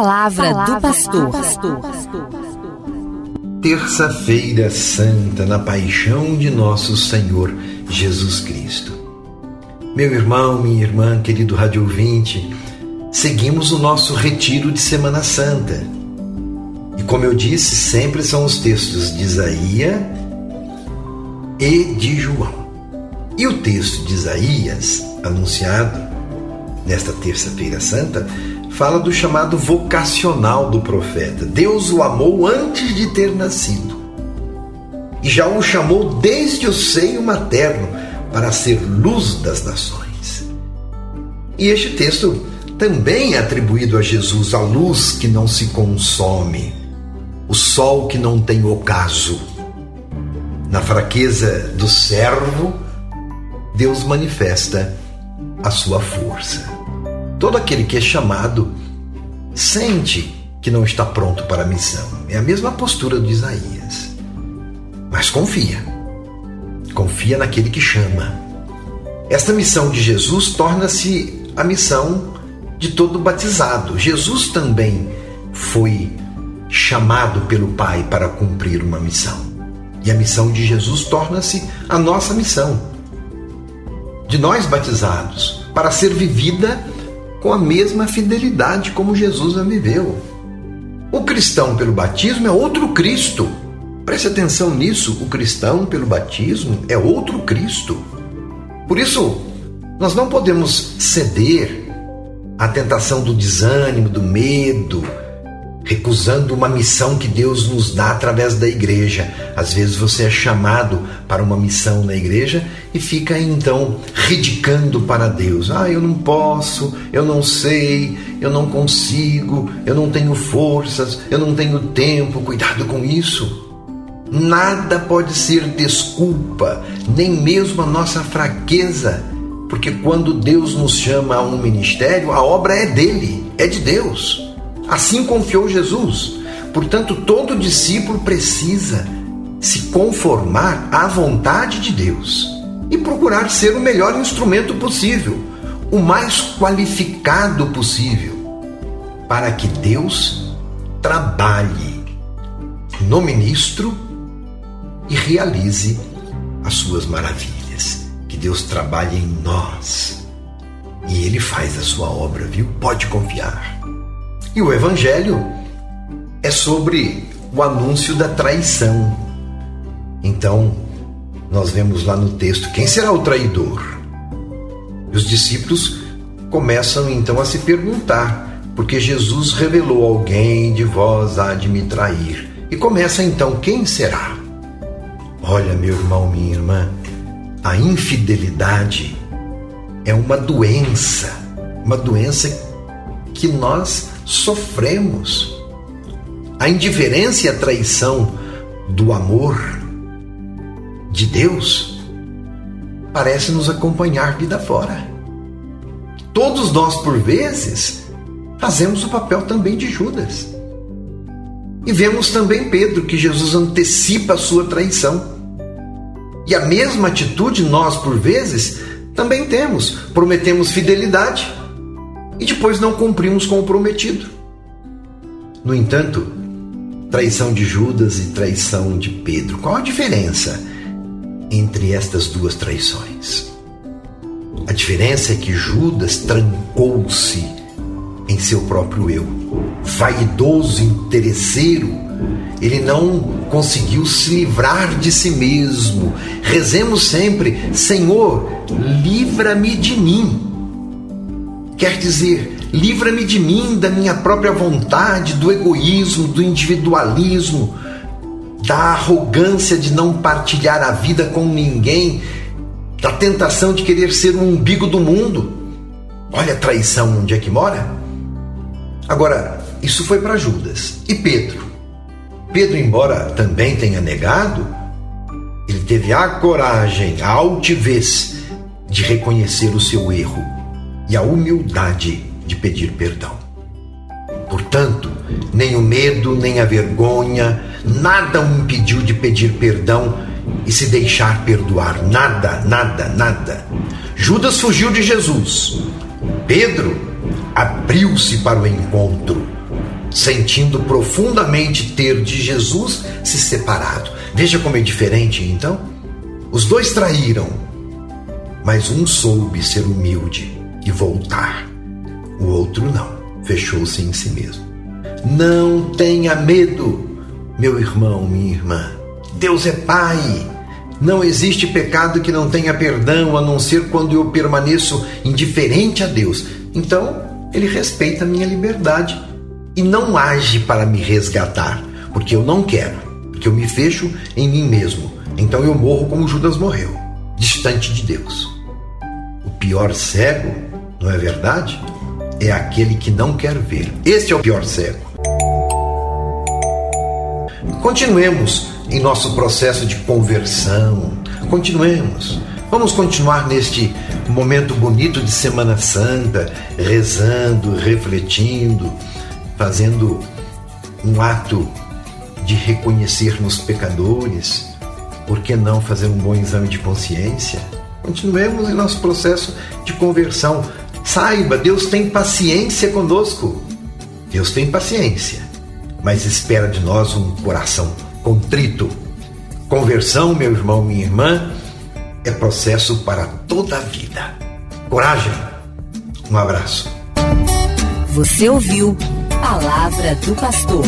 palavra, palavra do pastor. Terça-feira Santa, na paixão de nosso Senhor Jesus Cristo. Meu irmão, minha irmã, querido rádio ouvinte, seguimos o nosso retiro de Semana Santa. E como eu disse, sempre são os textos de Isaías e de João. E o texto de Isaías, anunciado nesta Terça-feira Santa, fala do chamado vocacional do profeta. Deus o amou antes de ter nascido e já o chamou desde o seio materno para ser luz das nações. E este texto também é atribuído a Jesus, a luz que não se consome, o sol que não tem ocaso. Na fraqueza do servo, Deus manifesta a sua força. Todo aquele que é chamado sente que não está pronto para a missão. É a mesma postura de Isaías. Mas confia. Confia naquele que chama. Esta missão de Jesus torna-se a missão de todo batizado. Jesus também foi chamado pelo Pai para cumprir uma missão. E a missão de Jesus torna-se a nossa missão. De nós batizados, para ser vivida com a mesma fidelidade como Jesus a viveu. O cristão pelo batismo é outro Cristo. Preste atenção nisso: o cristão pelo batismo é outro Cristo. Por isso, nós não podemos ceder à tentação do desânimo, do medo, recusando uma missão que Deus nos dá através da igreja. Às vezes você é chamado para uma missão na igreja e fica então ridicando para Deus. Ah, eu não posso, eu não sei, eu não consigo, eu não tenho forças, eu não tenho tempo. Cuidado com isso. Nada pode ser desculpa, nem mesmo a nossa fraqueza, porque quando Deus nos chama a um ministério, a obra é dele, é de Deus. Assim confiou Jesus. Portanto, todo discípulo precisa se conformar à vontade de Deus e procurar ser o melhor instrumento possível, o mais qualificado possível, para que Deus trabalhe no ministro e realize as suas maravilhas. Que Deus trabalhe em nós e Ele faz a sua obra, viu? Pode confiar. E o Evangelho é sobre o anúncio da traição. Então, nós vemos lá no texto: quem será o traidor? E os discípulos começam então a se perguntar, porque Jesus revelou: alguém de vós há de me trair. E começa então: quem será? Olha, meu irmão, minha irmã, a infidelidade é uma doença, uma doença que nós sofremos. A indiferença e a traição do amor de Deus parece nos acompanhar vida fora. Todos nós, por vezes, fazemos o papel também de Judas. E vemos também Pedro, que Jesus antecipa a sua traição. E a mesma atitude nós, por vezes, também temos. Prometemos fidelidade e depois não cumprimos com o prometido. No entanto, traição de Judas e traição de Pedro, qual a diferença entre estas duas traições? A diferença é que Judas trancou-se em seu próprio eu, vaidoso, interesseiro, ele não conseguiu se livrar de si mesmo. Rezemos sempre: Senhor, livra-me de mim. Quer dizer, livra-me de mim, da minha própria vontade, do egoísmo, do individualismo, da arrogância de não partilhar a vida com ninguém, da tentação de querer ser o umbigo do mundo. Olha a traição onde é que mora. Agora, isso foi para Judas. E Pedro? Pedro, embora também tenha negado, ele teve a coragem, a altivez de reconhecer o seu erro e a humildade de pedir perdão. Portanto, nem o medo, nem a vergonha, nada o impediu de pedir perdão e se deixar perdoar. Nada, nada, nada. Judas fugiu de Jesus. Pedro abriu-se para o encontro. sentindo profundamente ter de Jesus se separado. Veja como é diferente então. Os dois traíram, mas um soube ser humilde e voltar. O outro não, fechou-se em si mesmo. Não tenha medo, meu irmão, minha irmã. Deus é Pai. Não existe pecado que não tenha perdão, a não ser quando eu permaneço indiferente a Deus. Então, Ele respeita a minha liberdade e não age para me resgatar, porque eu não quero, porque eu me fecho em mim mesmo. Então eu morro como Judas morreu, distante de Deus. O pior cego, não é verdade? É aquele que não quer ver. Este é o pior cego. Continuemos em nosso processo de conversão. Continuemos. Vamos continuar neste momento bonito de Semana Santa, rezando, refletindo, fazendo um ato de reconhecer-nos pecadores. Por que não fazer um bom exame de consciência? Continuemos em nosso processo de conversão. Saiba, Deus tem paciência conosco. Deus tem paciência, mas espera de nós um coração contrito. Conversão, meu irmão, minha irmã, é processo para toda a vida. Coragem. Um abraço. Você ouviu Palavra do Pastor.